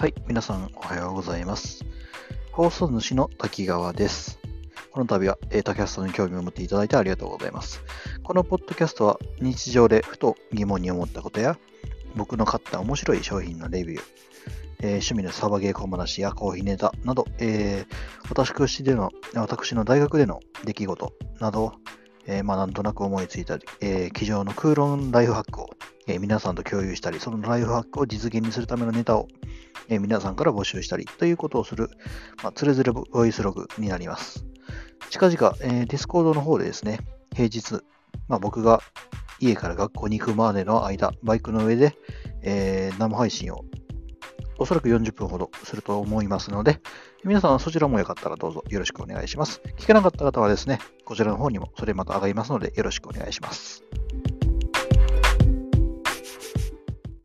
はい、皆さんおはようございます。放送主の滝川です。この度は、えー、タキャストに興味を持っていただいてありがとうございます。このポッドキャストは日常でふと疑問に思ったことや、僕の買った面白い商品のレビュー、えー趣味のサバゲー小話やコーヒーネタなど、えー私での私の大学での出来事など、えーまあ、なんとなく思いついた、えー、机上の空論ライフハックを、えー皆さんと共有したり、そのライフハックを実現にするためのネタを、え皆さんから募集したりということをする、まあ、つれづれボイスログになります。近々、えー、ディスコードの方でですね、平日、まあ、僕が家から学校に行くまでの間、バイクの上で、えー生配信をおそらく40分ほどすると思いますので、皆さんそちらもよかったらどうぞよろしくお願いします。聞けなかった方はですね、こちらの方にもそれまた上がりますのでよろしくお願いします。